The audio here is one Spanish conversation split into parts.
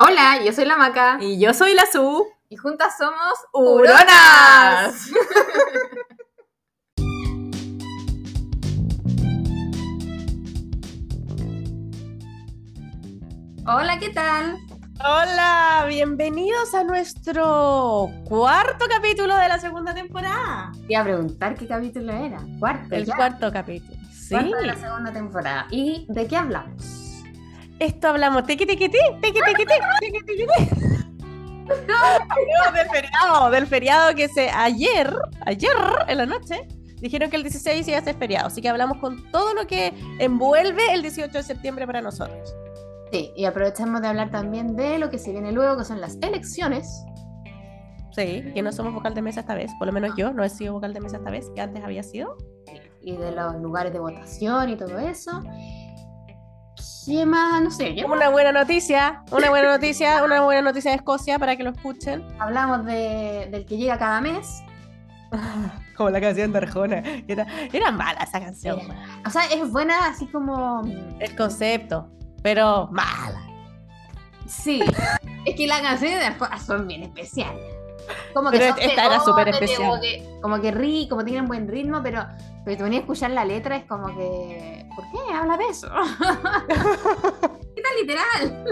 Hola, yo soy la Maca. Y yo soy la Su. Y juntas somos ¡Huronas! Hola, ¿qué tal? Hola, bienvenidos a nuestro cuarto capítulo de la segunda temporada. Iba a preguntar qué capítulo era. Cuarto. El ya. cuarto capítulo. Sí. Cuarto de la segunda temporada. ¿Y de qué hablamos? Esto hablamos tequi tequi tequi. Hablamos del feriado, del feriado que se ayer, ayer en la noche, dijeron que el 16 iba a ser feriado, así que hablamos con todo lo que envuelve el 18 de septiembre para nosotros. Sí, y aprovechamos de hablar también de lo que se viene luego, que son las elecciones. Sí, que no somos vocal de mesa esta vez, por lo menos yo no he sido vocal de mesa esta vez, que antes había sido. Y de los lugares de votación y todo eso. ¿Qué más? No sé, ya Una buena noticia, una buena noticia, una buena noticia de Escocia para que lo escuchen. hablamos de, del que llega cada mes. Como la canción de Arjona. Era, era mala esa canción. O sea, es buena así como... El concepto, pero mala. Sí, es que las canciones de Arjona son bien especiales. Como que Pero esta era súper especial. Como que, como que como tienen buen ritmo, pero, pero te venía a escuchar la letra, es como que. ¿Por qué habla de eso? ¿Qué tan literal?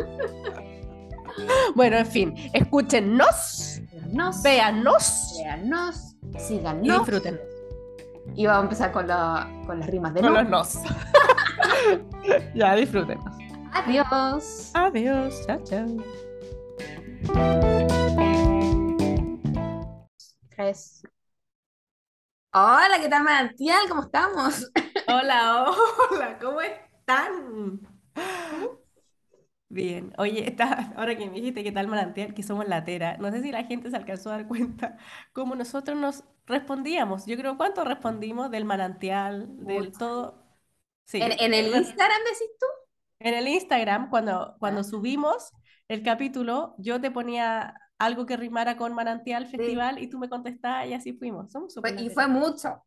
Bueno, en fin, escúchennos, Nos, véannos véannos, y síganos. disfruten. Y vamos a empezar con, la- con las rimas de Con los nos. ya, disfrútenos. Adiós. Adiós, chao, chao. Tres. Hola, ¿qué tal, Manantial? ¿Cómo estamos? Hola, hola, ¿cómo están? Bien, oye, está, ahora que me dijiste que tal manantial, que somos latera, no sé si la gente se alcanzó a dar cuenta cómo nosotros nos respondíamos. Yo creo, ¿cuánto respondimos del manantial, del Mucho. todo? Sí, ¿En, en el. Instagram decís tú? En el Instagram, cuando, cuando Ah. subimos el capítulo, yo te ponía algo que rimara con manantial festival y tú me contestabas y así fuimos. Somos súper Fue- y fue mucho.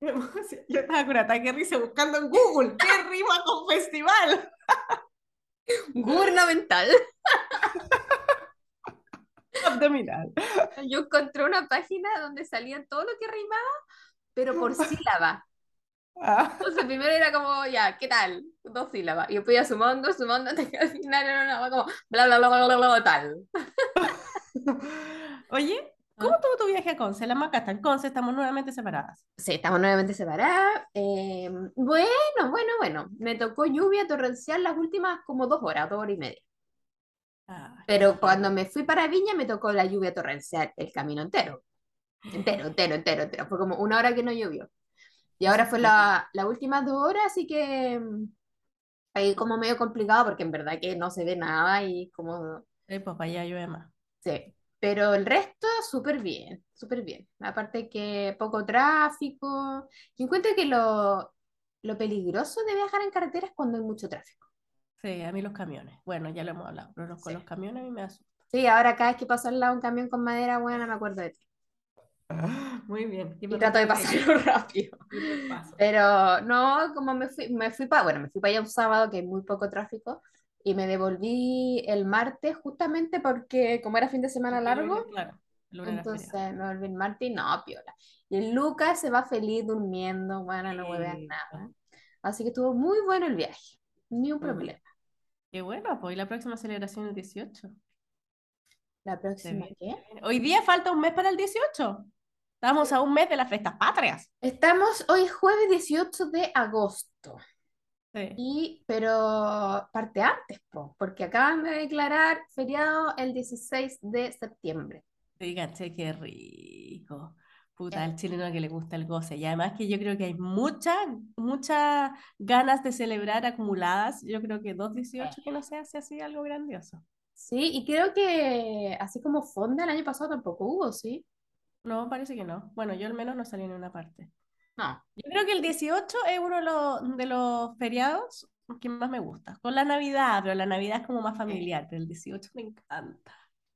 Yo estaba con ataque risa buscando en Google qué rima con festival. Gubernamental. Abdominal. Yo encontré una página donde salían todo lo que rimaba, pero por sílaba. Ah. Entonces primero era como, ya, ¿qué tal? Dos sílabas. Y después iba sumando, sumando, hasta que al final era una como, bla, bla, bla, bla, bla, bla, tal. Oye, ¿cómo estuvo tu viaje a Conce? La Maca está en Conce, estamos nuevamente separadas. Sí, estamos nuevamente separadas. Eh, bueno, bueno, bueno. Me tocó lluvia torrencial las últimas como dos horas, dos horas y media. Ah, Pero cuando me fui para Viña me tocó la lluvia torrencial el camino entero. Entero, entero, entero, entero. Fue como una hora que no llovió. Y ahora fue la, las últimas dos horas, así que mm, ahí como medio complicado porque en verdad que no se ve nada y como... eh, pues para allá llueve más. Sí, pero el resto súper bien, súper bien. Aparte que poco tráfico. Yo encuentro que lo, lo peligroso de viajar en carretera es cuando hay mucho tráfico. Sí, a mí los camiones. Bueno, ya lo hemos hablado, pero los- con Sí. los camiones a mí me asusta. Sí, ahora cada vez que paso al lado un camión con madera, bueno, me acuerdo de ti. Muy bien. Y trato de pasarlo rápido. Paso. Pero no, como me fui, me fui para, bueno, me fui para allá un sábado que hay muy poco tráfico y me devolví el martes justamente porque como era fin de semana largo, claro, entonces me devolví el martes y no, piola. Y el Lucas se va feliz durmiendo, bueno, no hueve Sí. nada. Así que estuvo muy bueno el viaje, ni un problema. Qué bueno, pues y la próxima celebración es el 18. La próxima, ¿qué? Hoy día falta un mes para el 18. Estamos a un mes de las fiestas patrias. Estamos hoy jueves 18 de agosto. Sí. Y, pero parte antes, po, porque acaban de declarar feriado el 16 de septiembre. Fíjate qué rico. Puta, al chileno que le gusta el goce. Y además que yo creo que hay muchas, muchas ganas de celebrar acumuladas. Yo creo que 2.18 que no se hace así algo grandioso. Sí, y creo que así como Fonda el año pasado tampoco hubo, ¿sí? No, parece que no. Bueno, yo al menos no salí en una parte. No. Yo creo que el 18 es uno de los, de los feriados que más me gusta. Con la Navidad, pero la Navidad es como más familiar, pero el 18 me encanta.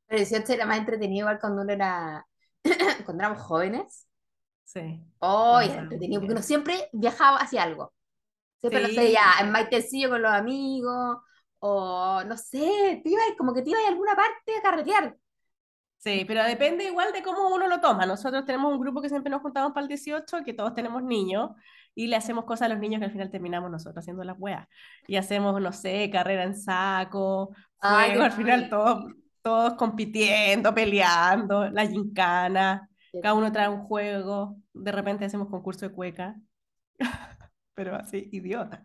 El 18 era más entretenido igual cuando uno era, cuando éramos jóvenes. Sí. Oh, era entretenido, porque uno siempre viajaba hacia algo. Siempre, no sé, Sí. ya en Maitecillo con los amigos, o no sé, te ibas, como que te ibas a alguna parte a carretear. Sí, pero depende igual de cómo uno lo toma. Nosotros tenemos un grupo que siempre nos juntamos para el 18, que todos tenemos niños, y le hacemos cosas a los niños que al final terminamos nosotros haciendo las weas. Y hacemos, no sé, carrera en saco, Ay, juego, al final todos, todos compitiendo, peleando, la gincana, cada uno trae un juego, de repente hacemos concurso de cueca, pero así, idiota.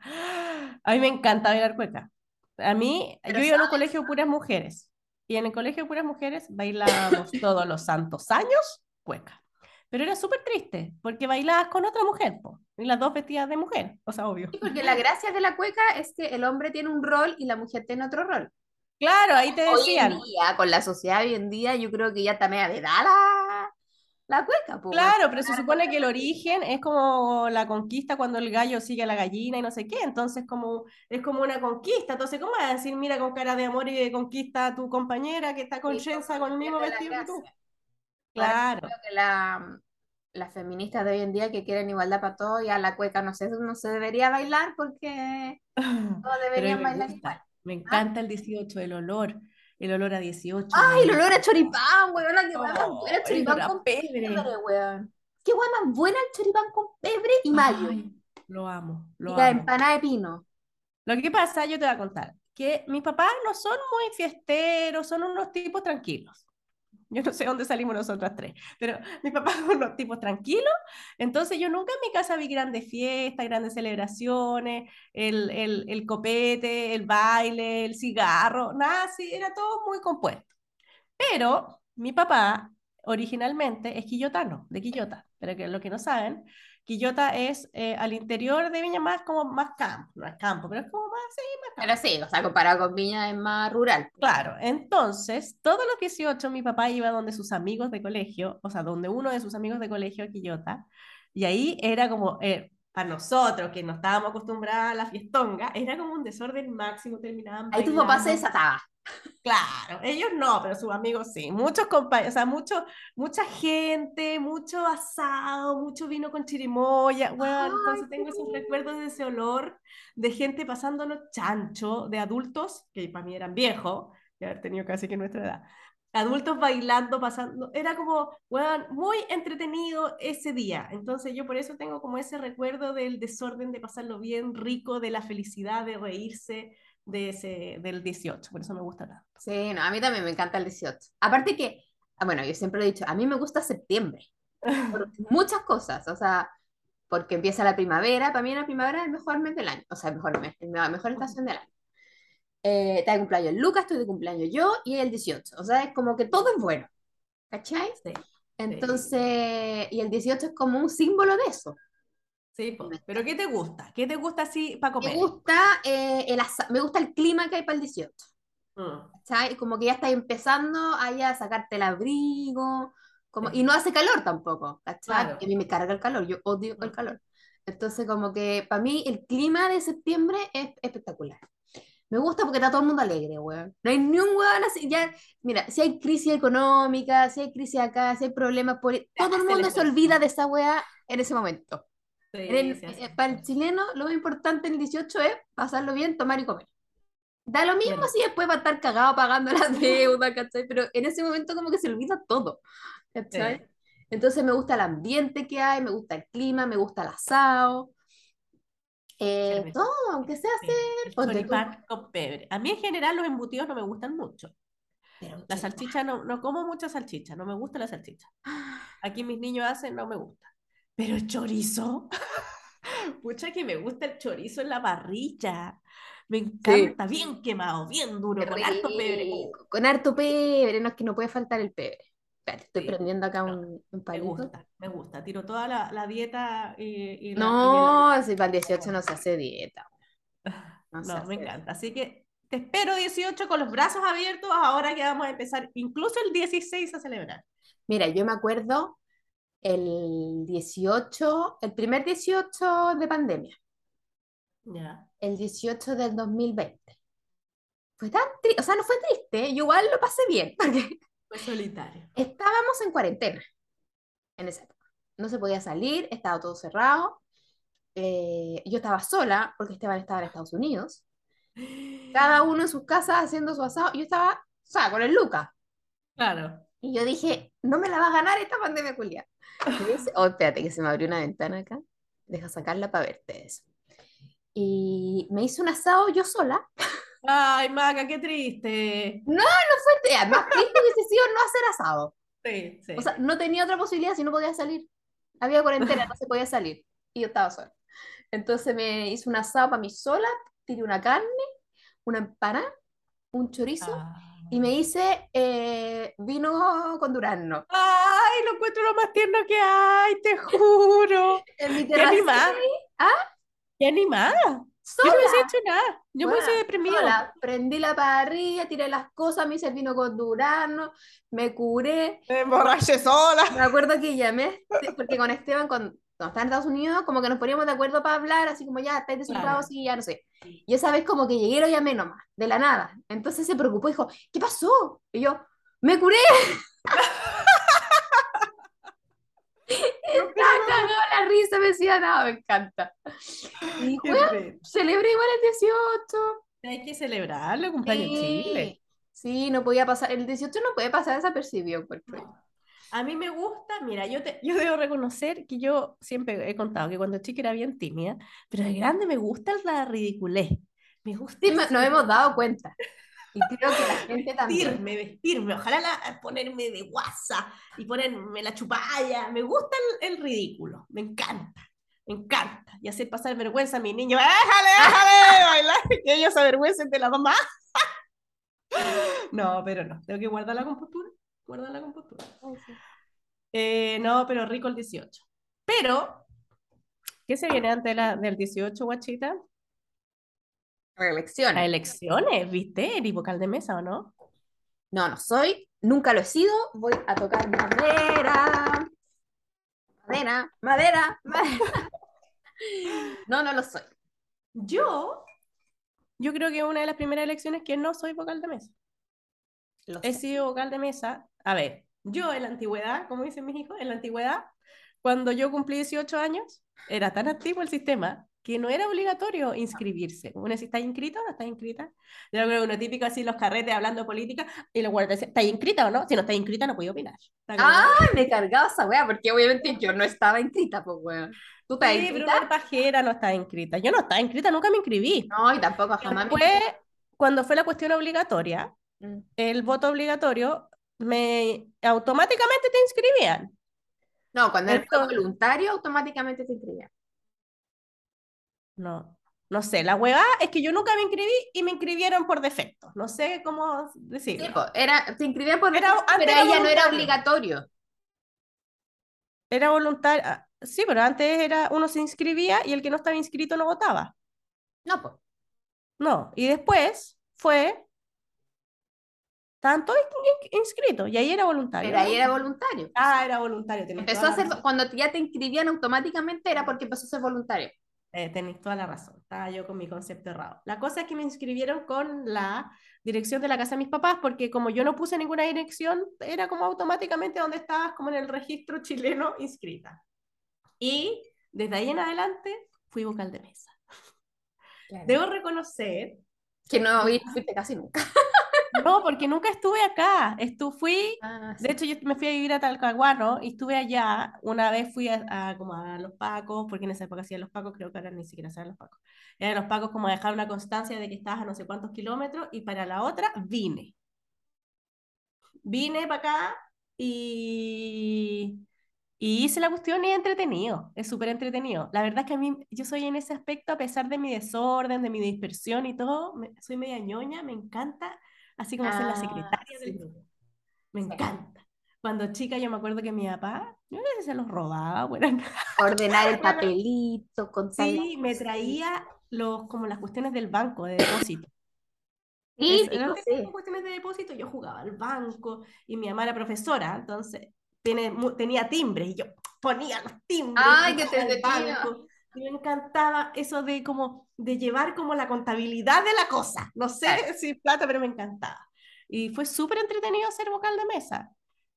A mí me encanta bailar cueca. A mí, Pero yo iba en un colegio de puras mujeres, y en el colegio de puras mujeres bailábamos todos los santos años cueca. Pero era súper triste, porque bailabas con otra mujer, po, y las dos vestidas de mujer, o sea, obvio. sí, porque la gracia de la cueca es que el hombre tiene un rol y la mujer tiene otro rol. Claro, ahí te Hoy en decían, día, con la sociedad hoy en día, yo creo que ya está media vedada la, cueca, weón. claro, pero se supone que el origen es como la conquista cuando el gallo sigue a la gallina y no sé qué, entonces como, es como una conquista, entonces ¿cómo vas a decir, mira con cara de amor y de conquista a tu compañera que está con Y que con el mismo vestido que tú? Claro. creo que la, las feministas de hoy en día que quieren igualdad para todos, ya la cueca no sé, no se debería bailar porque todos a deberían bailar igual. me ¿ah? encanta el 18, el olor, el olor a 18, Ay, el olor a choripán, weón, la que más Oh, buena, el choripán con pebre, weón. Qué weón más buena el choripán con pebre y mayo. Ay, lo amo, Y lo la amo. empanada de pino. Lo que pasa, yo te voy a contar, que mis papás no son muy fiesteros, son unos tipos tranquilos. Yo no sé dónde salimos nosotras tres, pero mis papás son unos tipos tranquilos, entonces yo nunca en mi casa vi grandes fiestas, grandes celebraciones, el, el, el copete, el baile, el cigarro, nada así, era todo muy compuesto. Pero mi papá originalmente es quillotano, de Quillota, pero que lo que no saben, Quillota es eh, al interior de Viña más como más campo, no es campo, pero es como más, sí, más campo. Pero sí, o sea, comparado con Viña es más rural. Claro, entonces, todos los 18 mi papá iba donde sus amigos de colegio, o sea, donde uno de sus amigos de colegio, Quillota, y ahí era como, eh, para nosotros que no estábamos acostumbrados a la fiestonga, era como un desorden máximo, terminaban Ahí tu papá se desataba. Claro, ellos no, pero sus amigos sí. Muchos compañeros, o sea, mucho, mucha gente, mucho asado, mucho vino con chirimoya. Bueno, entonces tengo esos recuerdos de ese olor de gente pasándolo chancho, de adultos, que para mí eran viejos, de haber tenido casi que nuestra edad. Adultos bailando, pasando, era como, bueno, muy entretenido ese día. Entonces yo por eso tengo como ese recuerdo del desorden, de pasarlo bien, rico, de la felicidad, de reírse de ese, del 18, por eso me gusta tanto. Sí, no, a mí también me encanta el 18. Aparte que, ah, bueno, yo siempre he dicho, a mí me gusta septiembre, por muchas cosas, o sea, porque empieza la primavera, para mí la primavera es el mejor mes del año, o sea, el mejor mes, la mejor estación del año. Eh, está de cumpleaños Lucas, estoy de cumpleaños yo y el 18, o sea, es como que todo es bueno, ¿cachai? Sí, Entonces, y el 18 es como un símbolo de eso. Sí, pero ¿qué te gusta? ¿Qué te gusta así para Me comer? gusta, eh, el me gusta el clima que hay para el 18. Mm. Como que ya estás empezando ahí a sacarte el abrigo, como, y no hace calor tampoco. Claro. A mí me carga el calor, yo odio el Mm. calor. Entonces, como que para mí el clima de septiembre es espectacular. Me gusta porque está todo el mundo alegre, weón. No hay ni un weón así, ya, mira, si hay crisis económica, si hay crisis acá, si hay problemas, poli- todo el mundo se olvida de esa weá en ese momento. Sí, el- eh, para el chileno, lo más importante en el 18 es pasarlo bien, tomar y comer. Da lo mismo Bueno, si después va a estar cagado pagando la deuda, ¿cachai? Pero en ese momento como que se olvida todo, ¿cachai? sí. Entonces me gusta el ambiente que hay, me gusta el clima, me gusta el asado, eh, todo, aunque sea hacer, con pebre. A mí en general los embutidos no me gustan mucho. pero La salchicha no, no como mucha salchicha, no me gusta la salchicha. Aquí mis niños hacen, no me gusta. Pero el chorizo, pucha que me gusta el chorizo en la parrilla. Me Sí, encanta, bien quemado, bien qué duro, con harto pebre. Con harto pebre, no es que no puede faltar el pebre. Espérate, estoy sí, prendiendo acá no, un, un me palito. gusta, me gusta. Tiro toda la, la dieta y, y la, y me la No, si para el 18 no se hace dieta, no No, me encanta. Así que te espero 18 con los brazos abiertos ahora que vamos a empezar incluso el 16 a celebrar. Mira, yo me acuerdo el 18, el primer 18 de pandemia, Ya. el 18 del 2020. Fue tan triste, o sea, no fue triste, yo igual lo pasé bien, porque Fue solitario. estábamos en cuarentena en esa época. No se podía salir, estaba todo cerrado. eh, yo estaba sola porque Esteban estaba en Estados Unidos. cada uno en sus casas haciendo su asado. Yo estaba, o sea, con el Lucas. Claro. Y yo dije, no me la va a ganar esta pandemia, Julia. Oh, espérate, que se me abrió una ventana acá. Deja sacarla para verte eso. Y me hice un asado yo sola. Ay, Maca, qué triste. No, no fue, más triste hubiese sido no hacer asado. Sí, sí. O sea, no tenía otra posibilidad si no podía salir. Había cuarentena, no se podía salir. Y yo estaba sola. Entonces me hice un asado para mí sola, tiré una carne, una empanada, un chorizo Ah. y me hice eh, vino con durazno. Ay, lo encuentro lo más tierno que hay, te juro. En mi ¿Qué animada? ahí, Qué animada. Yo no sola. hubiese hecho nada. Yo me Bueno, hubiese deprimido. sola. Prendí la parrilla, tiré las cosas, me hice el vino con durazno, me curé. Me emborraché sola. Me acuerdo que llamé, porque con Esteban, cuando, cuando estaba en Estados Unidos, como que nos poníamos de acuerdo para hablar, así como ya, estáis desocupados, Claro. sí, ya no sé. Y esa vez como que llegué y lo llamé nomás, de la nada. Entonces se preocupó, dijo, ¿qué pasó? Y yo, me curé. Estaba cagado la risa, me decía, no, me encanta. Y bueno, celebré igual el 18. Hay que celebrarlo, cumpleaños Sí. Chile. Sí, no podía pasar, el 18 no puede pasar desapercibido, encuentro yo. A mí me gusta, mira, yo, te, yo debo reconocer que yo siempre he contado que cuando chica era bien tímida, pero de grande me gusta la ridiculez. Me gusta Sí, nos hemos dado cuenta. Y creo que la gente también. vestirme, vestirme, ojalá la- ponerme de guasa y ponerme la chupalla. Me gusta el, el ridículo, me encanta, me encanta. Y hacer pasar vergüenza a mis niños. ¡Déjale, déjale! Bailar, que ellos se avergüencen de la mamá. No, pero no, tengo que guardar la compostura. Guardar la compostura. Eh, no, pero rico el 18. Pero, ¿qué se viene antes de la- del 18, guachita? Reelecciones. elecciones, ¿viste? ¿Eres vocal de mesa o no? No, no soy, nunca lo he sido. Voy a tocar madera. Madera, madera, madera. No, no lo soy. Yo, yo creo que una de las primeras elecciones que no soy vocal de mesa. Lo He sé. sido vocal de mesa. A ver, yo en la antigüedad, como dicen mis hijos, en la antigüedad, cuando yo cumplí 18 años, era tan antiguo el sistema que no era obligatorio inscribirse. Uno decía, ¿estás inscrito o no estás inscrita? Yo creo que uno típico así, los carretes hablando política, y los guardias ¿estás inscrita o no? Si no estás inscrita, no puedo opinar. Está Ay, me cargaba esa wea, porque obviamente yo no estaba inscrita, pues weón. ¿Tú estás Sí, inscrita? pajera no está inscrita. Yo no estaba inscrita, nunca me inscribí. No, y tampoco jamás me Después, cuando fue la cuestión obligatoria, Mm. el voto obligatorio, me automáticamente te inscribían. No, cuando él fue voluntario, automáticamente te inscribía. No, no sé, la hueá es que yo nunca me inscribí y me inscribieron por defecto. No sé cómo Sí, decirlo. po, era, te inscribían por Era- defecto, antes pero era ella no era obligatorio. Era voluntario. ah, Sí, pero antes era uno se inscribía y el que no estaba inscrito no votaba. No, pues. No, y después fue tanto inscrito y ahí era voluntario. Pero ahí era voluntario. Ah, era voluntario, Empezó a ser, cuando ya te inscribían automáticamente era porque empezó a ser voluntario. Eh, tenéis toda la razón, estaba yo con mi concepto errado. La cosa es que me inscribieron con la dirección de la casa de mis papás, porque como yo no puse ninguna dirección, era como automáticamente donde estabas, como en el registro chileno inscrita. Y desde ahí en adelante fui vocal de mesa. Debo reconocer, Que no fuiste casi nunca. no, porque nunca estuve acá, estu fui Ah, De hecho, yo me fui a vivir a Talcahuano y estuve allá. Una vez fui a, a como a los Pacos, porque en esa época hacían los Pacos, creo que ahora ni siquiera saben los Pacos. Eran los Pacos como a dejar una constancia de que estabas a no sé cuántos kilómetros y para la otra vine. Vine para acá y, y hice la cuestión y es entretenido, es súper entretenido. La verdad es que a mí, yo soy en ese aspecto, a pesar de mi desorden, de mi dispersión y todo, me- soy media ñoña, me encanta, así como ser la Ah, secretaria del grupo. Me Sí. encanta. Cuando chica yo me acuerdo que mi papá, yo no sé si se los robaba, bueno, Ordenar el papelito, contar sí, me traía los, como las cuestiones del banco, de depósito. Sí, Es- cuestiones de depósito, yo jugaba al banco y mi mamá era profesora, entonces tiene, mu- tenía timbres y yo ponía los timbres Ay, al entretenido. banco. Y me encantaba eso de como de llevar como la contabilidad de la cosa. No sé Claro. si plata, pero me encantaba. Y fue súper entretenido ser vocal de mesa.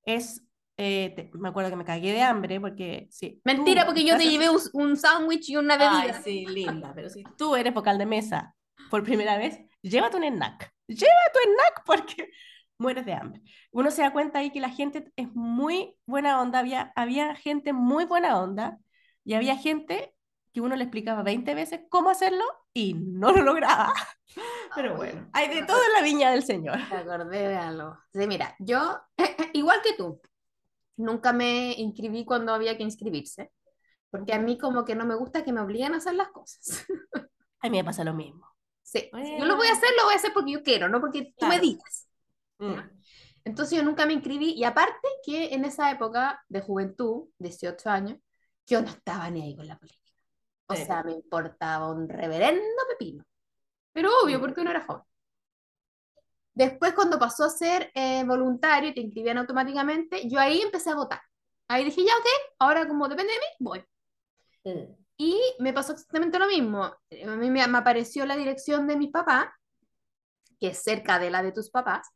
Es, eh, te- me acuerdo que me cagué de hambre porque sí. Mentira, tú porque yo te llevé un, un sándwich y una Ay, bebida. sí, linda, pero si tú eres vocal de mesa por primera vez, llévate un snack, llévate un snack porque mueres de hambre. Uno se da cuenta ahí que la gente es muy buena onda, había, había gente muy buena onda y había gente que uno le explicaba 20 veces cómo hacerlo y no lo lograba. Pero bueno, hay de todo en la viña del Señor. Me acordé de algo. Sí, mira, yo, igual que tú, nunca me inscribí cuando había que inscribirse, porque a mí como que no me gusta que me obliguen a hacer las cosas. A mí me pasa lo mismo. Sí, si yo lo voy a hacer, lo voy a hacer porque yo quiero, no porque tú me Claro. digas. Mm. Entonces yo nunca me inscribí y aparte que en esa época de juventud, 18 años, yo no estaba ni ahí con la política. O Sí. sea, me importaba un reverendo pepino. Pero obvio, Mm. porque uno era joven. Después, cuando pasó a ser eh, voluntario y te inscribían automáticamente, yo ahí empecé a votar. Ahí dije, ya, ok, ahora como depende de mí, voy. Mm. Y me pasó exactamente lo mismo. A mí me, me apareció la dirección de mis papás, que es cerca de la de tus papás,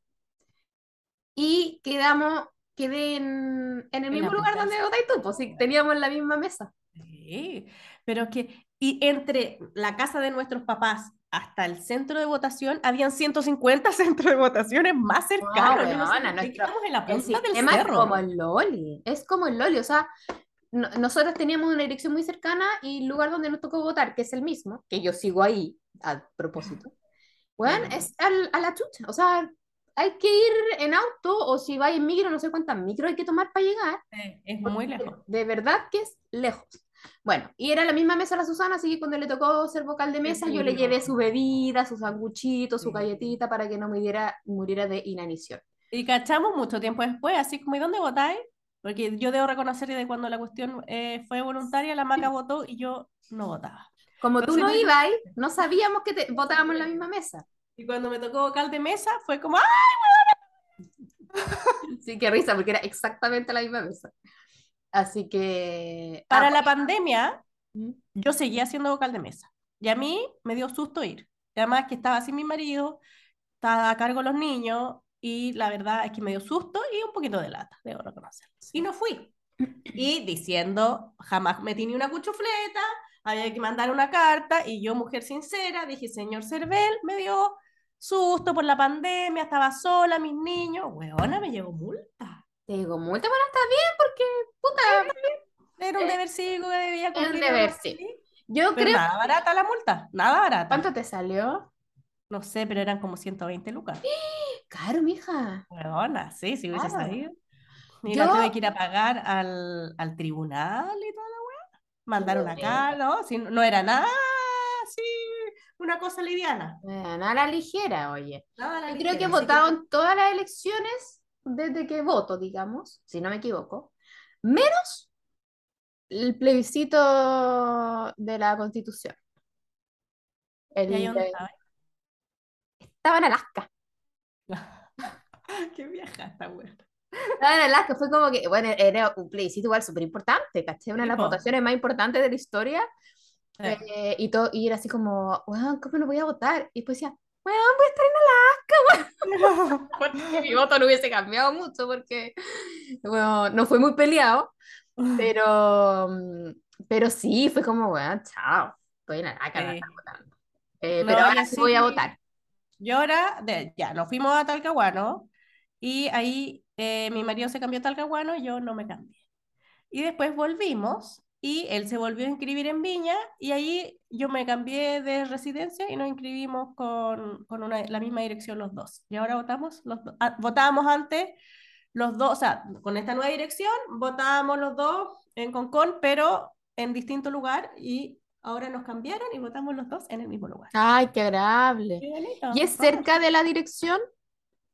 y quedamos, quedé en, en el En mismo lugar donde votáis tú, pues sí, teníamos la misma mesa. Sí, pero que, y entre la casa de nuestros papás hasta el centro de votación, habían 150 centros de votaciones más cercanos. Yo no sé nuestro- en la punta del sistema es cerro. como el Loli, es como el Loli, o sea, no- nosotros teníamos una dirección muy cercana y el lugar donde nos tocó votar, que es el mismo, que yo sigo ahí, a propósito, bueno, es al- a la chucha, o sea, hay que ir en auto o si vais en micro, no sé cuántas micro hay que tomar para llegar, Sí, es muy lejos. De verdad que es lejos. Bueno, y era la misma mesa la Susana, así que cuando le tocó ser vocal de mesa, yo le llevé su bebida, su sanguchito, su galletita para que no muriera, muriera de inanición. Y cachamos mucho tiempo después, así como, ¿y dónde votáis? Porque yo debo reconocer que de cuando la cuestión eh, fue voluntaria, la Maca votó y yo no votaba. Como tú Entonces, no no- ibas, no sabíamos que te, votábamos en la misma mesa. Y cuando me tocó vocal de mesa, fue como, ¡ah! Sí, qué risa, porque era exactamente la misma mesa. Así que... Para ah, la pandemia, yo seguía siendo vocal de mesa. Y a mí me dio susto ir. Y además que estaba sin mi marido, estaba a cargo de los niños, y la verdad es que me dio susto y un poquito de lata, debo reconocerlo. Y no fui. Y diciendo, jamás metí ni una cuchufleta, había que mandar una carta, y yo, mujer sincera, dije, señor Cervel, me dio susto por la pandemia, estaba sola, mis niños, weona, me llegó multa. Te digo, multa, bueno, está bien, porque, puta, Era un Eh, debercigo que debía un cumplir. deber, algo sí. así. yo Pero creo... nada barata la multa, nada barata. ¿Cuánto te salió? No sé, pero eran como 120 lucas. Caro, mija. Huevona, sí, si hubiese Claro. sabido. Y Yo- la tuve que ir a pagar al, al tribunal y toda la weá. Mandar una bueno. carta, ¿no? Si no, era nada, sí, una cosa liviana. Bueno, a la ligera, oye. Nada a la Yo ligera, creo que votado en todas las elecciones desde que voto, digamos, si no me equivoco, menos el plebiscito de la Constitución. El ¿Y ahí dónde de- estaba? en Alaska. Qué vieja esta weá. Estaba en Alaska, fue como que, bueno, era un plebiscito igual súper importante, ¿caché? Una de las votaciones más importantes de la historia. Eh, eh, y, todo, y era así como, weón, ¿cómo no voy a votar? Y después decía, weón, voy a estar en Alaska, weón. Porque mi voto no hubiese cambiado mucho porque, bueno, no fue muy peleado. Pero, mm, pero sí, fue como, bueno, chao, estoy en Alaska, no estaba votando. Eh, No, pero ahora sí voy a votar. Yo ahora, de- ya, nos fuimos a Talcahuano y ahí eh, mi marido se cambió a Talcahuano y yo no me cambié. Y después volvimos y él se volvió a inscribir en Viña y ahí yo me cambié de residencia y nos inscribimos con, con una, la misma dirección los dos. Y ahora votamos los dos. Ah, votábamos antes los dos, o sea, con esta nueva dirección votábamos los dos en Concón, pero en distinto lugar y ahora nos cambiaron y votamos los dos en el mismo lugar. Ay, qué agradable. Qué. Y es cerca de la dirección,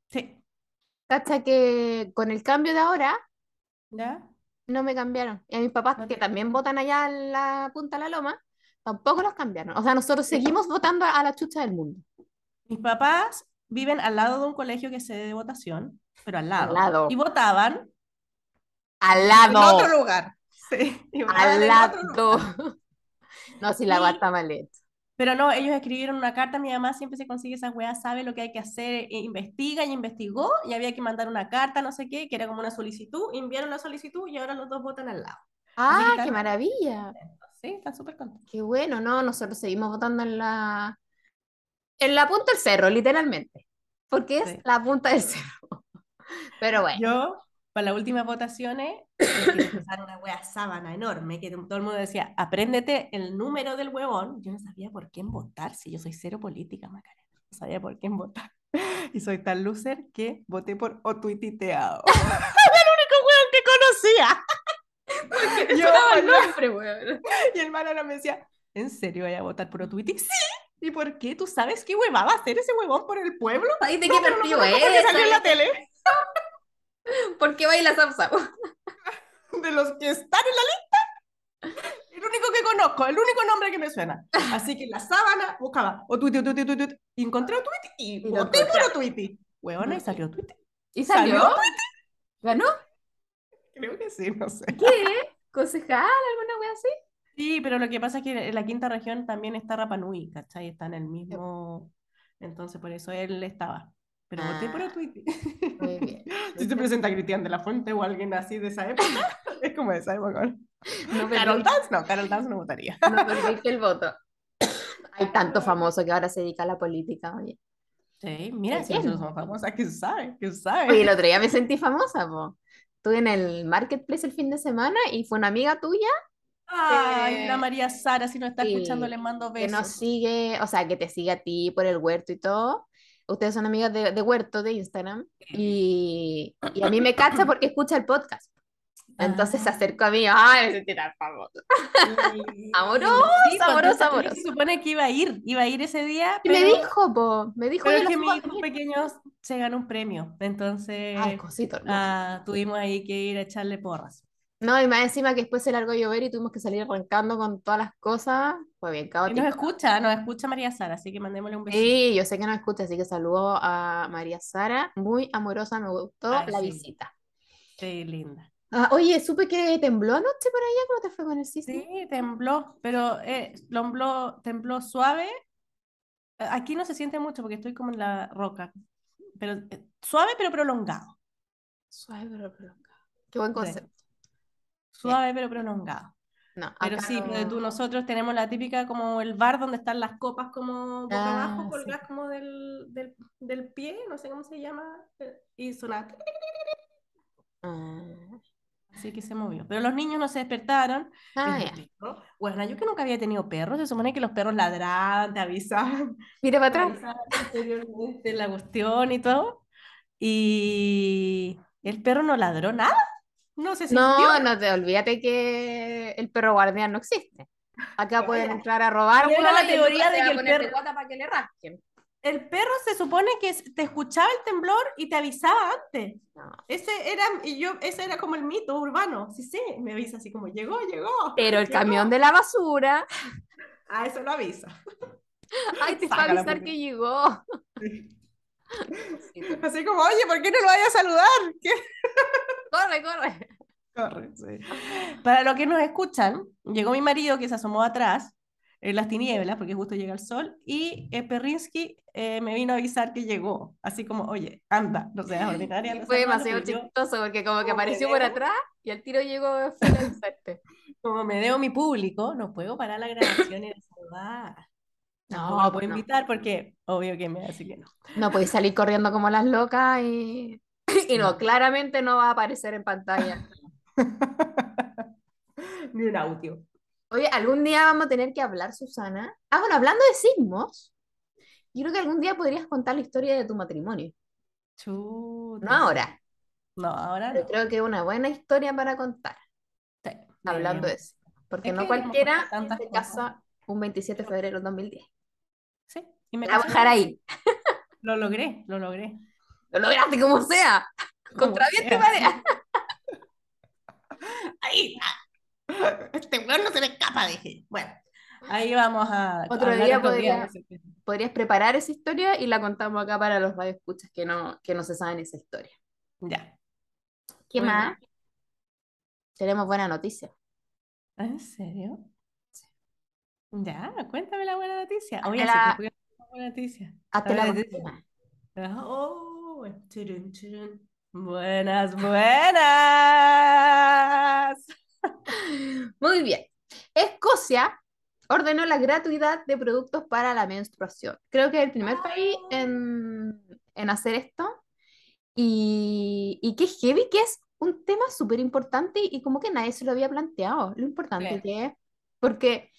Sí, hasta que con el cambio de ahora ¿ya? No me cambiaron. Y a mis papás, que también votan allá en la Punta de la Loma, tampoco los cambiaron. O sea, nosotros seguimos votando a la chucha del mundo. Mis papás viven al lado de un colegio que se de votación, pero al lado. lado. Y votaban Al en otro lugar. Sí, Al lado. No, si la guata mal hecha. Pero no, ellos escribieron una carta, mi mamá siempre se consigue esas weas, sabe lo que hay que hacer, e investiga y investigó, y había que mandar una carta, no sé qué, que era como una solicitud, enviaron la solicitud y ahora los dos votan al lado. ¡Ah, qué maravilla! Sí, están súper contentos. Qué bueno, ¿no? Nosotros seguimos votando en la, En la punta del cerro, literalmente. Porque es Sí. la punta del cerro. Pero bueno. Yo, para las últimas votaciones, porque usaron una wea sábana enorme, que todo el mundo decía, apréndete el número del huevón. Yo no sabía por quién votar, si yo soy cero política, Macarena. No sabía por quién votar. Y soy tan loser que voté por Otuititeado. Era el único huevón que conocía. Yo, el nombre, weón. y el manana me decía, ¿en serio voy a votar por Otuiti? Sí. ¿Y por qué? ¿Tú sabes qué hueva va a hacer ese huevón por el pueblo? Ay, ¿de No, qué no partido conozco porque es? salió en la tele. ¿Por qué baila Sam? de los que están en la lista, el único que conozco, el único nombre que me suena. Así que en la sábana buscaba Otuiti, Otuiti, Otuiti, Otuiti, y encontré Otuiti y Y voté por. Otuiti. Huevona, y salió Otuiti. ¿Y ¿Salió salió? ¿Ganó? Creo que sí, no sé. ¿Qué? ¿Concejal? ¿Alguna wea así? Sí, pero lo que pasa es que en la quinta región también está Rapa Nui, ¿cachai? Está en el mismo... Entonces por eso él estaba. Pero voté por Ah. Otuiti. Muy bien. Si se presenta Cristian de la Fuente o alguien así de esa época, es como de esa época. No Carol perdí, Dance, no, Carol Dance no votaría. no perdiste el voto. Hay tanto famoso que ahora se dedica a la política, oye. Sí, mira, si nosotros somos famosas, ¿quién sabe? ¿Quién sabe? Oye, el otro día me sentí famosa, po. Estuve en el marketplace el fin de semana y fue una amiga tuya Ay, la María Sara, si no está sí, escuchando, le mando que nos besos. sigue, o sea, que te sigue a ti por el huerto y todo. Ustedes son amigas de, de huerto de Instagram y, y a mí me cacha porque escucha el podcast. Entonces se Ah. acercó a mí, ay, me sentí tan famosa. Sí, sí, pues, amorosa, entonces, amorosa. Se supone que iba a ir, iba a ir ese día, Y me pero, dijo, po, me dijo, pero "Oye, es que los mi puedo hijo venir". pequeño se ganó un premio, entonces Ay, cosito, ah, tuvimos ahí que ir a echarle porras. No, y más encima que después se largó a llover y tuvimos que salir arrancando con todas las cosas. Fue bien Y nos caótico. escucha, nos escucha María Sara, así que mandémosle un besito. Sí, yo sé que nos escucha, así que saludo a María Sara. Muy amorosa, me gustó Ay, la sí. visita. Sí, linda. Ah, oye, supe que tembló anoche por allá. ¿Cómo te fue con el sismo? Sí, tembló, pero eh, tembló, tembló suave. Aquí no se siente mucho porque estoy como en la roca, pero eh, suave pero prolongado. Suave pero prolongado. Qué buen concepto. Suave pero prolongado. No, Pero sí, no- tú, nosotros tenemos la típica como el bar donde están las copas como boca Ah, abajo, sí. colgadas como del, del, del pie, no sé cómo se llama, eh, y sonaba. Ah, Así que se movió. Pero los niños no se despertaron. ah, perro, Bueno, yo que nunca había tenido perros, se supone que los perros ladraban, te avisaban, Mira para atrás. anteriormente la cuestión y todo. Y el perro no ladró nada, no se sintió. No, no te olvídate que el perro guardián no existe. Acá pueden entrar a robar. Era la teoría de que a el perro- guata para que le rasquen. El perro se supone que te escuchaba el temblor y te avisaba antes. No. Ese era, y yo, ese era como el mito urbano. Sí, sí, me avisa así como llegó, llegó. Pero el llegó. camión de la basura. Ah, eso lo avisa. Ay, te va a avisar porque- que llegó. Así como, oye, ¿por qué no lo vayas a saludar? ¿Qué? Corre, corre. Corre, sí. Para los que nos escuchan, llegó mi marido que se asomó atrás en las tinieblas, porque justo llega el sol, y eh, Perrinsky eh, me vino a avisar que llegó, así como, oye, anda, no seas ordinaria. no Fue seas malo", demasiado pero yo, chistoso porque como que apareció por debo. atrás y al tiro llegó a avisarte. como me debo mi público, no puedo parar la grabación y saludar. No, lo pues puedo no. invitar porque obvio que me hace que no. No podéis salir corriendo como las locas y, y no, No. claramente no va a aparecer en pantalla. Ni un audio. Oye, algún día vamos a tener que hablar, Susana. Ah, bueno, hablando de sismos, yo creo que algún día podrías contar la historia de tu matrimonio. Chuta. No ahora, No, ahora pero no. creo que es una buena historia para contar, Sí, hablando de eso. Porque Es no cualquiera se cosas. casa un 27 de febrero del 2010. Sí, y me dejar ahí. Lo logré, lo logré. Lo lograste como sea. Contra viento y marea. Ahí. Este weón no se me escapa, dije. Bueno, ahí vamos a Otro día podría-. Podrías preparar esa historia y la contamos acá para los radioescuchas que no, que no se saben esa historia. Ya. ¿Qué Muy más? Tenemos buena noticia. ¿Ah, ¿En serio? Ya, cuéntame la buena noticia. Oye, la- no tengo buena noticia. Hazte la. Ah, Oh, churun, churun. Buenas, buenas. Muy bien. Escocia ordenó la gratuidad de productos para la menstruación. Creo que es el primer país Ah. en, en hacer esto. Y, y qué heavy que es un tema súper importante y como que nadie se lo había planteado, lo importante Sí. que es, porque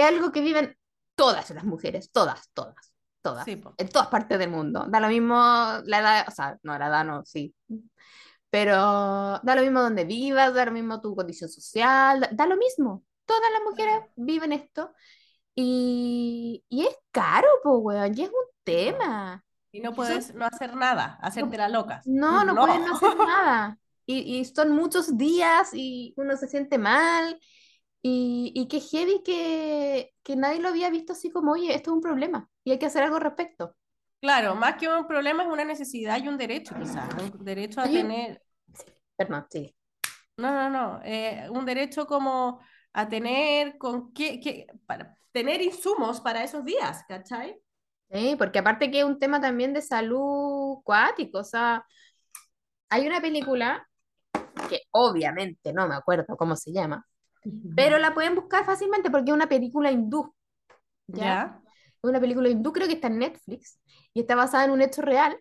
es algo que viven todas las mujeres, todas, todas, todas, Sí, en todas partes del mundo. Da lo mismo la edad, o sea, no, la edad no, sí, pero da lo mismo donde vivas, da lo mismo tu condición social, da, da lo mismo. Todas las mujeres viven esto y, y es caro, pues, weón, y es un tema. Y no son- puedes no hacer nada, hacerte la loca. No, no, pueden no hacer nada. Y, y son muchos días y uno se siente mal. Y, y qué heavy que, que nadie lo había visto así como, oye, esto es un problema y hay que hacer algo al respecto. Claro, más que un problema es una necesidad y un derecho, quizás. Un derecho a tener, Perdón, sí. no, no, no, eh, un derecho como a tener con qué, qué- para tener insumos para esos días, ¿cachai? Sí, porque aparte que es un tema también de salud cuático, o sea, hay una película que obviamente no me acuerdo cómo se llama, pero la pueden buscar fácilmente porque es una película hindú, ¿ya? ¿Ya? Es una película hindú, creo que está en Netflix, y está basada en un hecho real,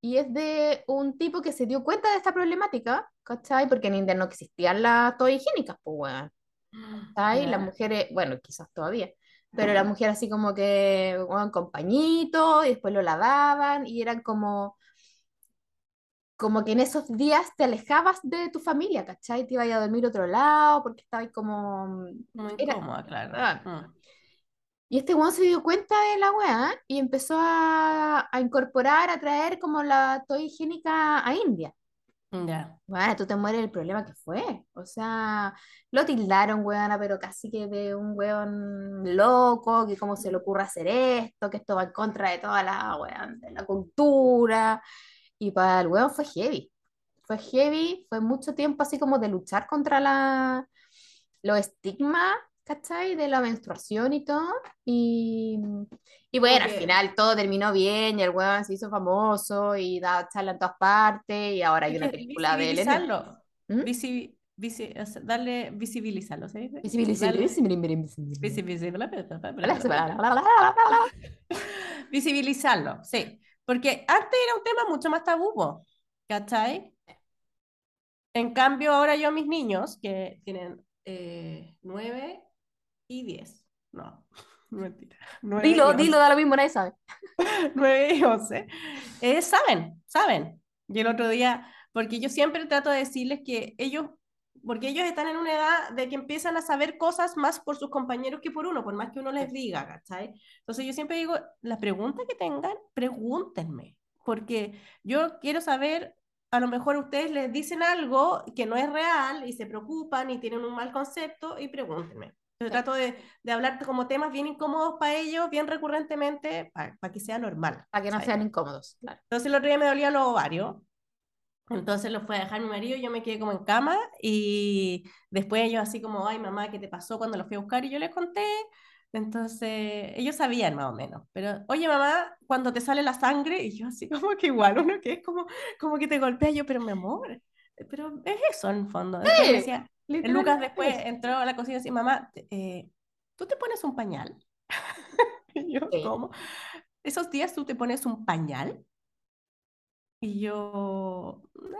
y es de un tipo que se dio cuenta de esta problemática, ¿cachai? Porque en India no existían las toallas higiénicas, pues, weón, ¿cachai? Las mujeres, bueno, quizás todavía, pero la mujer así como que, weón, con pañito, y después lo lavaban, y eran como, como que en esos días te alejabas de tu familia, ¿cachai? Te ibas a dormir a otro lado, porque estabas como... Muy Era- incómoda, claro. Ah. Mm. Y este weón se dio cuenta de la weá y empezó a, a incorporar, a traer como la toalla higiénica a India. Ya. Bueno, tú te mueres el problema que fue. O sea, lo tildaron, weona, pero casi que de un weón loco, que cómo se le ocurre hacer esto, que esto va en contra de toda la, weón, de la cultura. Y para el weón fue heavy. Fue heavy, fue mucho tiempo así como de luchar contra la, los estigmas, ¿cachai? De la menstruación y todo. Y, y bueno, al Porque- final todo terminó bien y el weón se hizo famoso y da charla en todas partes y ahora hay una película de él. ¿Mm? Visi- visi- darle visibilizarlo, ¿se dice? Visibilizarlo. Visibilizarlo, sí. Porque antes era un tema mucho más tabú, ¿cachai? En cambio, ahora yo a mis niños, que tienen eh, 9 y 10, no, mentira, 9 y Dilo, 11. dilo, da lo mismo, nadie sabe. 9 y 11, eh, saben, saben. Y el otro día, porque yo siempre trato de decirles que ellos, porque ellos están en una edad de que empiezan a saber cosas más por sus compañeros que por uno, por más que uno les diga, ¿cachai? Entonces yo siempre digo, la pregunta que tengan, pregúntenme, porque yo quiero saber, a lo mejor ustedes les dicen algo que no es real y se preocupan y tienen un mal concepto y pregúntenme. Yo trato de, de hablar como temas bien incómodos para ellos, bien recurrentemente, para que sea normal. Para que no ¿cachai? sean incómodos, claro. Entonces el otro día me dolía los ovarios. Entonces los fue a dejar mi marido, yo me quedé como en cama y después ellos así como, ay mamá, ¿qué te pasó cuando los fui a buscar? Y yo les conté. Entonces ellos sabían más o menos, pero oye mamá, cuando te sale la sangre, y yo así como que igual, uno que es como, como que te golpea, yo, pero mi amor, pero es eso en el fondo. Después decía, Lucas después entró a la cocina y decía, mamá, eh, ¿tú te pones un pañal? Y yo, Sí. ¿cómo? ¿Esos días tú te pones un pañal? Y yo, "Eh,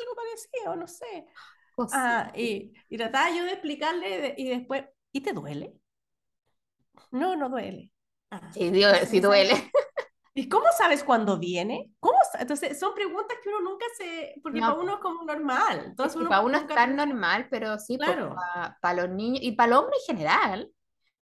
algo parecido, no sé. Cosa. Ah, y, y trataba yo de explicarle de- y después, ¿y te duele? No, no duele. Ah, Sí, Dios, sí duele. ¿Y cómo sabes cuándo viene? ¿Cómo Entonces, son preguntas que uno nunca se... Porque No, para uno es como normal. Entonces, Es uno para uno es nunca tan piensa- normal, pero sí, Claro. para los niños y para el hombre en general.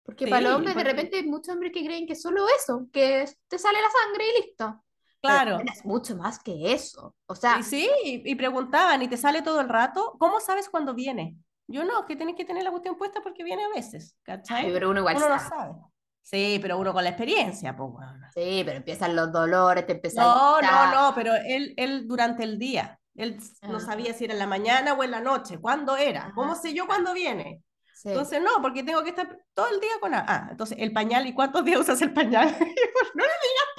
Porque para los Sí, hombres de porque- repente hay muchos hombres que creen que solo eso, que te sale la sangre y listo. Claro. es mucho más que eso. O sea, Y sí, y, y preguntaban, ¿y te sale todo el rato? ¿Cómo sabes cuándo viene? Yo no, que tienes que tener la cuestión puesta porque viene a veces, ¿cachai? ay, pero uno igual uno no sabe. sabe. Sí, pero uno con la experiencia, pues bueno. Sí, pero empiezan los dolores, te empiezan No, a no, no, pero él, él durante el día, él no Ah. sabía si era en la mañana o en la noche, cuándo era, ¿cómo Ah. sé yo cuándo viene? Sí. Entonces, no, porque tengo que estar todo el día con... Ah, entonces, el pañal, ¿y cuántos días usas el pañal? no le digas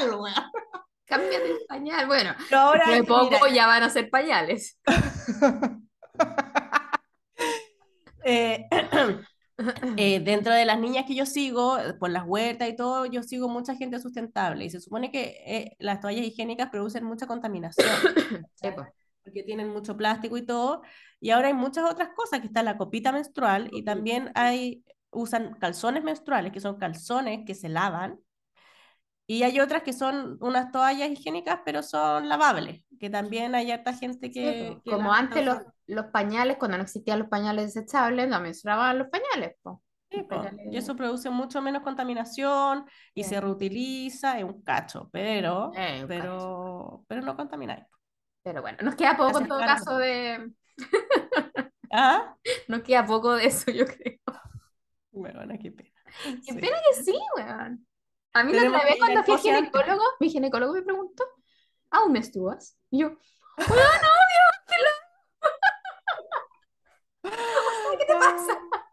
pañal, weón. Cámbiate el pañal. Bueno, Pero ahora, de poco mira, ya van a ser pañales. eh, Eh, dentro de las niñas que yo sigo, por las huertas y todo, yo sigo mucha gente sustentable y se supone que eh, las toallas higiénicas producen mucha contaminación Sí, pues. porque tienen mucho plástico y todo. Y ahora hay muchas otras cosas, que está la copita menstrual y también hay, usan calzones menstruales, que son calzones que se lavan. Y hay otras que son unas toallas higiénicas, pero son lavables, que también hay harta gente que... Como antes los, los pañales, cuando no existían los pañales desechables, también se lavaban los pañales, po. Sí, po, Y eso produce mucho menos contaminación y Sí. se reutiliza, es un cacho, pero, un pero, pero no contamináis. Pero bueno, nos queda poco en todo caso de... ¿Ah? Nos queda poco de eso, yo creo. Bueno, qué pena. Qué Sí. pena que sí, weón. A mí la otra vez cuando fui al ginecólogo, mi ginecólogo me preguntó, ¿aún menstruas? Y yo, ¿qué te pasa?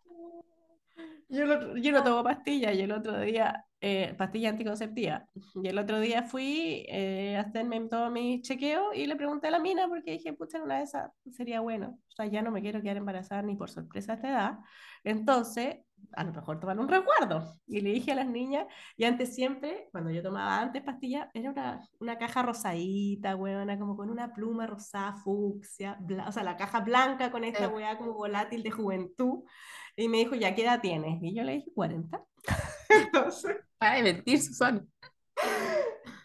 Yo, no tomo pastillas y el otro día, eh, pastilla anticonceptiva, y el otro día fui eh, a hacerme todo mi chequeo y le pregunté a la mina porque dije, pucha, una de esas sería bueno, o sea, ya no me quiero quedar embarazada ni por sorpresa a esta edad, entonces a lo mejor tomar un resguardo. Y le dije a las niñas, y antes siempre, cuando yo tomaba antes pastillas, era una, una caja rosadita, weona, como con una pluma rosada, fucsia, bla- o sea, la caja blanca con esta weá como volátil de juventud. Y me dijo, ¿ya qué edad tienes? Y yo le dije, 40. Entonces, Ay, mentir, Susana.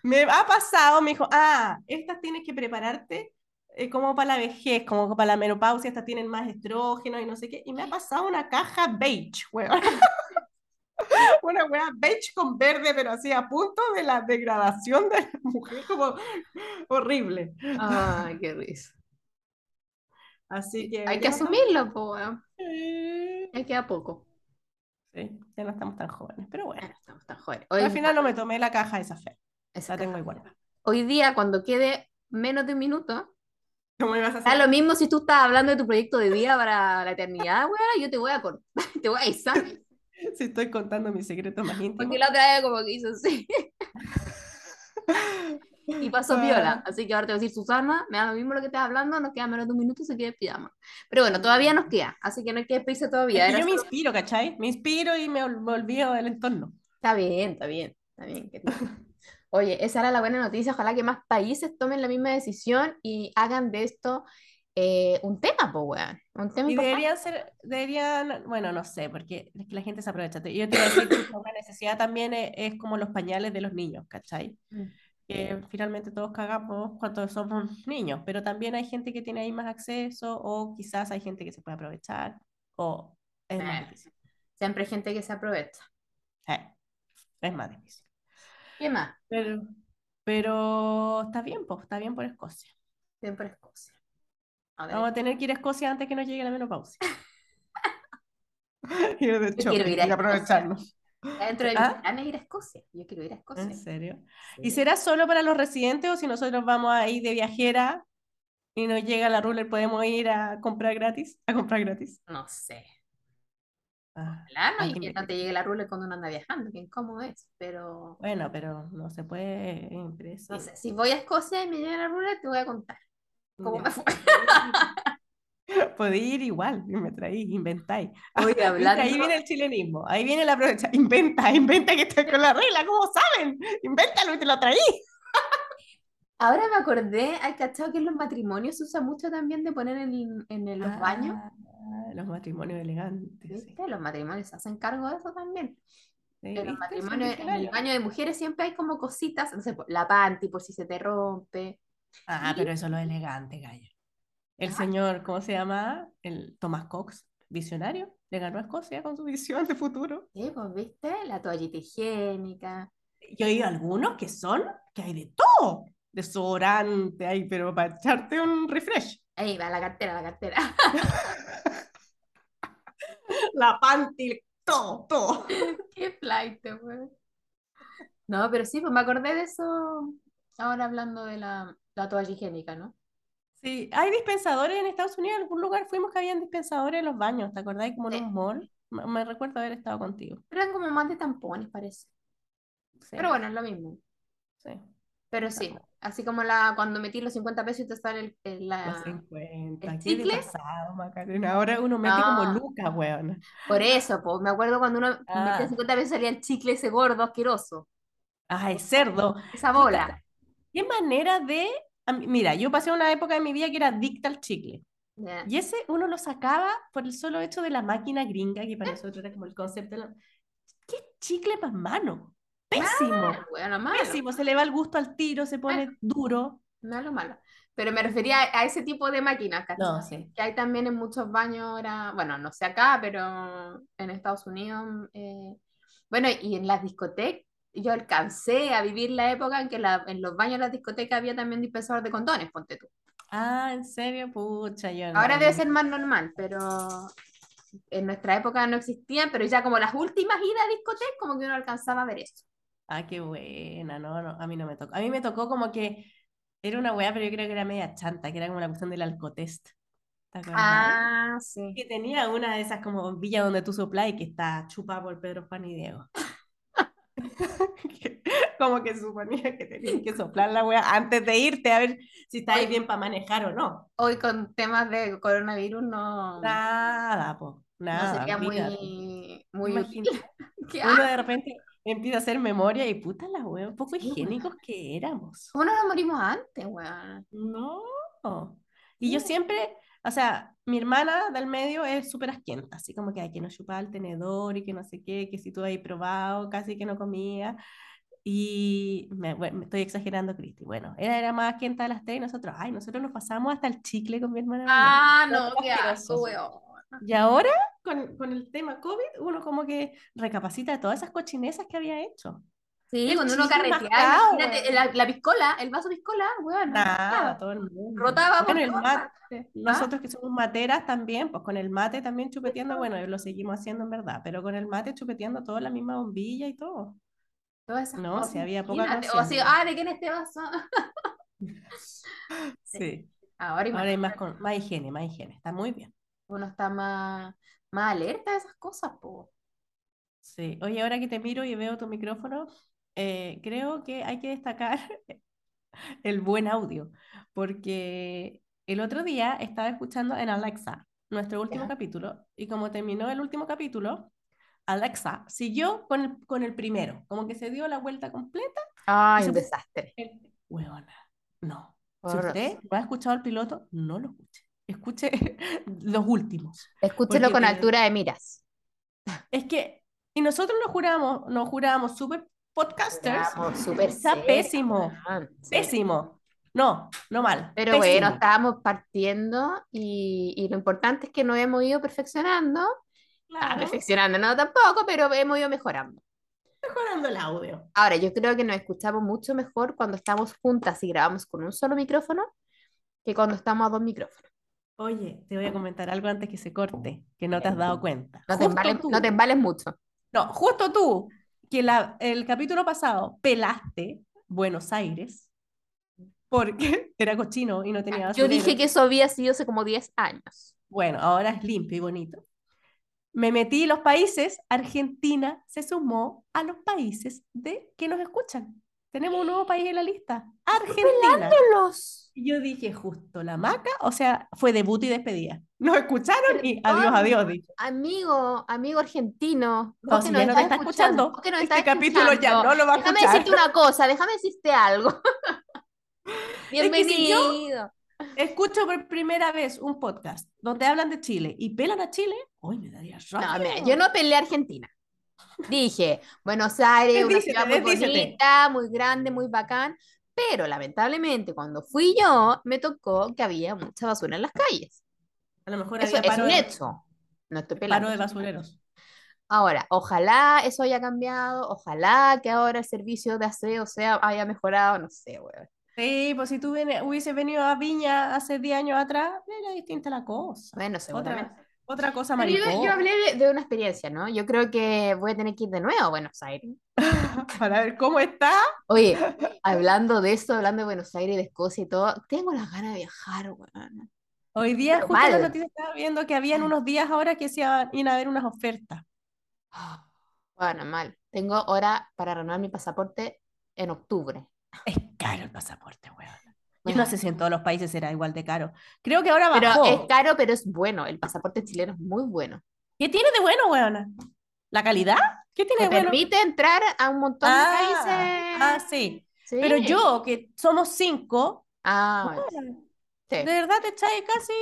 me ha pasado, me dijo, ah, estas tienes que prepararte eh, como para la vejez, como para la menopausia, estas tienen más estrógenos y no sé qué. Y me ha pasado una caja beige, weón. Una weá beige con verde, pero así a punto de la degradación de la mujer, como horrible. Ay, qué risa. Así que Hay que ya asumirlo, po. Eh, Ya queda poco. Sí, ya no estamos tan jóvenes, pero Ya bueno. no estamos tan jóvenes. Al Hoy, final no me tomé la caja esa fe, esa la tengo caja. igual. Hoy día, cuando quede menos de un minuto, ¿Cómo ibas a hacer? lo mismo si tú estás hablando de tu proyecto de vida para la eternidad, weón, yo te voy a cortar, te voy a avisar. Si estoy contando mis secretos más íntimos. Porque la otra vez como que hizo así. Y pasó Ah. viola. Así que ahora te voy a decir, Susana, me da lo mismo lo que estás hablando, nos queda menos de un minuto, se queda pijama. Pero bueno, todavía nos queda, así que no hay que despedirse todavía. Es que yo me inspiro, ¿cachai? Me inspiro y me, ol- me olvido del entorno. Está bien, está bien, está bien. querida. Oye, esa era la buena noticia. Ojalá que más países tomen la misma decisión y hagan de esto eh, un tema, pues, weón. Un tema Y deberían ser, deberían, bueno, no sé, porque es que la gente se aprovecha. Yo te iba a decir que una necesidad también es, es como los pañales de los niños, ¿cachai? Mm. Que finalmente todos cagamos cuando somos niños, pero también hay gente que tiene ahí más acceso o quizás hay gente que se puede aprovechar o es más Eh. difícil. Siempre hay gente que se aprovecha. Eh, es más difícil. ¿Qué más? Pero, pero está bien, pues, está bien por Escocia. Siempre Escocia. A ver, Vamos a tener que ir a Escocia antes que nos llegue la menopausia. ir de quiero ir a y aprovecharnos. dentro de mis ¿Ah? planes ir a Escocia. Yo quiero ir a Escocia. ¿En serio? Sí. ¿Y será solo para los residentes o si nosotros vamos ahí de viajera y nos llega la ruler, podemos ir a comprar gratis? A comprar gratis. No sé. Ah, Ojalá no, hay y que no te llegue la rule cuando uno anda viajando, que incómodo es. Pero Bueno, pero no se puede impresa. no sé, si voy a Escocia y me llega la rule, te voy a contar cómo me fue. Podéis ir igual, me traí, inventáis. Ahí viene el chilenismo, ahí viene la aprovecha. Inventa, inventa que estás con la regla, ¿cómo saben? Invéntalo y te lo traí. Ahora me acordé, hay cachado que en los matrimonios se usa mucho también de poner en, en los baños. Ah, los matrimonios elegantes. sí. ¿Viste? Los matrimonios se hacen cargo de eso también. Sí, En los matrimonios, en el baño de mujeres siempre hay como cositas, no sé, la panty por si se te rompe. Ah, pero eso es lo elegante, Gaya. El Ah. señor, ¿cómo se llama? El Thomas Cox, visionario, le ganó a Escocia con su visión de futuro. Sí, pues, ¿viste? La toallita higiénica. Yo he oído algunos que son, que hay de todo. Desodorante, hay, pero para echarte un refresh. Ahí va la cartera, la cartera. La panty, todo, todo. Qué flight, weón. No, pero sí, pues me acordé de eso ahora hablando de la, la toalla higiénica, ¿no? Sí, hay dispensadores en Estados Unidos, en algún lugar fuimos que habían dispensadores en los baños, ¿te acordás? Como en Sí. un mall. Me, me recuerdo haber estado contigo. Eran como más de tampones, parece. Sí, Pero bueno, es lo mismo. sí. Pero sí, así como la, cuando metí los 50 pesos y te sale el, el- Los la, 50. el ¿Qué chicle. pasado, Macarena? Ahora uno mete como No. lucas, weón. Por eso, pues me acuerdo cuando uno Ah. metía 50 pesos salía el chicle ese gordo, asqueroso. Ay, cerdo. Esa bola. ¿Qué manera de... Mira, yo pasé una época de mi vida que era adicta al chicle. Ya. Y ese uno lo sacaba por el solo hecho de la máquina gringa, que para nosotros era como el concepto de la... ¿Qué chicle más malo? Pésimo. Bueno, malo. Pésimo. Se le va el gusto al tiro, se pone duro. Malo, malo. Pero me refería a, a ese tipo de máquinas. No, sí. Que hay también en muchos baños ahora, bueno, no sé acá, pero en Estados Unidos. eh, bueno, y en las discotecas, yo alcancé a vivir la época en que la- en los baños de las discotecas había también dispensador de condones, ponte tú. Ah, ¿en serio? Pucha, yo no. Ahora debe ser más normal, pero en nuestra época no existían, pero ya como las últimas idas a discotecas, como que uno alcanzaba a ver eso. Ah, qué buena, no, no, a mí no me tocó. A mí me tocó como que era una weá, pero yo creo que era media chanta, que era como la cuestión del alcotest. Ah, sí. Que tenía una de esas como bombillas donde tú soplás y que está chupada por Pedro, Juan y Diego. Como que suponía que tenías que soplar la weá antes de irte a ver si estáis bien para manejar o no. Hoy con temas de coronavirus no, Nada, po, no nada, sería olvídate. muy, muy útil. Uno de repente empieza a hacer memoria y puta la weá, un poco Sí, higiénicos que éramos. ¿Cómo no nos morimos antes, weón? No. Y yo siempre, o sea, mi hermana del medio es súper asquienta, así como que hay que no chupaba el tenedor y que no sé qué, que si tú habéis probado, casi que no comía. Y me, bueno, me estoy exagerando, Cristi. Bueno, ella era más asquienta de las tres y nosotros, ay, nosotros nos pasamos hasta el chicle con mi hermana. Ah, no, qué asco, weón. Y ahora, con, con el tema COVID, uno como que recapacita de todas esas cochinesas que había hecho. Sí, El cuando uno carreteaba, imagínate, la, la piscola, el vaso piscola, weón. Nada, todo el mundo. Rotaba Bueno, el mate, partes. ¿Ah? nosotros que somos materas también, pues con el mate también chupeteando, bueno, lo seguimos haciendo en verdad, pero con el mate chupeteando toda la misma bombilla y todo. Todas esas No, cosas, si había poca. O así, ah, ¿de quién es este vaso? Sí. Ahora Ahora hay más, con, más higiene, más higiene, está muy bien. Uno está más, más alerta a esas cosas, po. Sí. Oye, ahora que te miro y veo tu micrófono, eh, creo que hay que destacar el buen audio, porque el otro día estaba escuchando en Alexa nuestro último Ya. capítulo y como terminó el último capítulo, Alexa siguió con el, con el primero, como que se dio la vuelta completa. Ay, un desastre. el- Huevona, no. Si usted no ha escuchado el piloto, no lo escuche. Escuche los últimos. Escúchelo con altura de miras. Es que, y nosotros nos juramos, nos jurábamos super podcasters. Súper Está pésimo, pésimo. No, no mal. Pero pésimo. bueno, estábamos partiendo y, y lo importante es que nos hemos ido perfeccionando. Ah, Claro, perfeccionando, no tampoco, pero hemos ido mejorando. mejorando el audio. Ahora, yo creo que nos escuchamos mucho mejor cuando estamos juntas y grabamos con un solo micrófono que cuando estamos a dos micrófonos. Oye, te voy a comentar algo antes que se corte, que no te has dado cuenta. No te, embales, no te embales mucho. no, justo tú, que la, el capítulo pasado pelaste Buenos Aires porque era cochino y no tenía Yo dije que eso había sido hace como 10 años. Bueno, ahora es limpio y bonito. Me metí los países, Argentina se sumó a los países de que nos escuchan. Tenemos un nuevo país en la lista, Argentina. Y yo dije, justo la maca, o sea, fue debut y despedida. Nos escucharon y adiós, adiós. dije. Amigo, amigo argentino. No, si no está escuchando, vos que nos este capítulo ya no lo va a Déjame escuchar. decirte una cosa, déjame decirte algo. Es que si yo- Bienvenido. Escucho por primera vez un podcast donde hablan de Chile y pelan a Chile, hoy me daría No, rabia. mira, yo no peleé a Argentina. Dije, Buenos Aires, una ciudad muy bonita, muy grande, muy bacán, pero lamentablemente cuando fui yo, me tocó que había mucha basura en las calles. A lo mejor Eso había es paro un de, hecho. No estoy paro pelando. de basureros. Ahora, ojalá eso haya cambiado, ojalá que ahora el servicio de aseo sea, haya mejorado, no sé, weón. Sí, pues si tú hubieses venido a Viña hace 10 años atrás, era distinta la cosa. Bueno, seguramente. Otra, cosa Pero yo, yo hablé de, de una experiencia, ¿no? Yo creo que voy a tener que ir de nuevo a Buenos Aires. Para ver cómo está. Oye, hablando de esto, hablando de Buenos Aires, de Escocia y todo, tengo las ganas de viajar, weón. Hoy día, Pero justo en la mal. noticia estaba viendo que habían unos días ahora que se iban a haber unas ofertas. Bueno, mal. Tengo hora para renovar mi pasaporte en octubre. Es caro el pasaporte, weón. Yo Bueno. no sé si en todos los países será igual de caro. Creo que ahora Pero bajó. es caro, pero es bueno. El pasaporte chileno es muy bueno. ¿Qué tiene de bueno, weona? ¿La calidad? ¿Qué tiene Te de bueno? permite entrar a un montón de Ah, países. ah, sí. Sí. Pero yo, que somos cinco, Ah, weona, sí. de verdad te echáis casi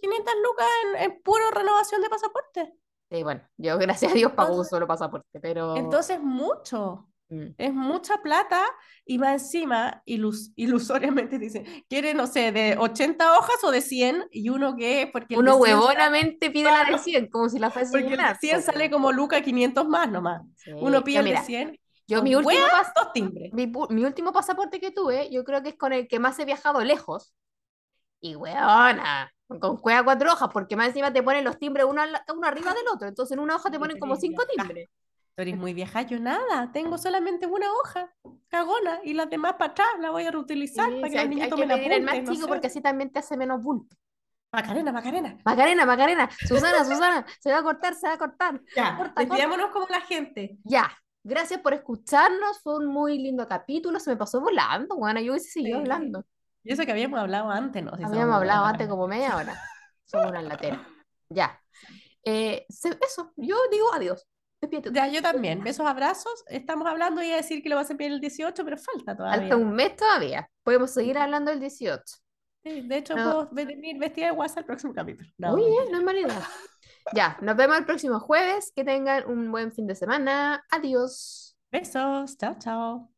500 lucas en, en puro renovación de pasaporte. Sí, bueno, yo gracias a Dios pago un solo pasaporte, pero... Entonces, mucho. Mm. Es mucha plata y va encima, ilus- ilusoriamente dice, quiere, no sé, de 80 hojas o de 100, y uno que, porque Uno de 100 sale- huevonamente pide la de 100, como si la fuese porque el de llenar, 100 pues. sale como Luca 500 más nomás. Sí. Uno pide el de mira, 100, yo mi último, pas- dos timbres. mi, mi último pasaporte que tuve, yo creo que es con el que más he viajado lejos. Y weona, con cueva cuatro hojas, porque más encima te ponen los timbres uno, uno arriba del otro. Entonces en una hoja te ponen como cinco timbres. Tú eres muy vieja, yo nada, tengo solamente una hoja, cagona, y las demás para atrás las voy a reutilizar Sí, para que hay, los niños hay que tomen el más apuntes, no chico sé. porque así también te hace menos bulto. Macarena, Macarena. Macarena, Macarena, Susana, Susana, se va a cortar, se va a cortar. Ya, Corta, despidámonos como la gente. Ya, gracias por escucharnos, fue un muy lindo capítulo, se me pasó volando, bueno, yo hubiese seguido Sí. hablando. Y eso que habíamos hablado antes, ¿no? Si Habíamos hablado antes como media hora. Somos una latera. Ya. Eh, se- eso, yo digo adiós. Despídete. Ya, yo también. Besos, abrazos. Estamos hablando y a decir que lo vas a enviar el 18, pero falta todavía. Falta un mes todavía. Podemos seguir hablando el 18. Sí, de hecho, No. puedo venir vestida de guasa el próximo capítulo. No, Muy bien, no es mala idea. Ya, nos vemos el próximo jueves. Que tengan un buen fin de semana. Adiós. Besos. Chao, chao.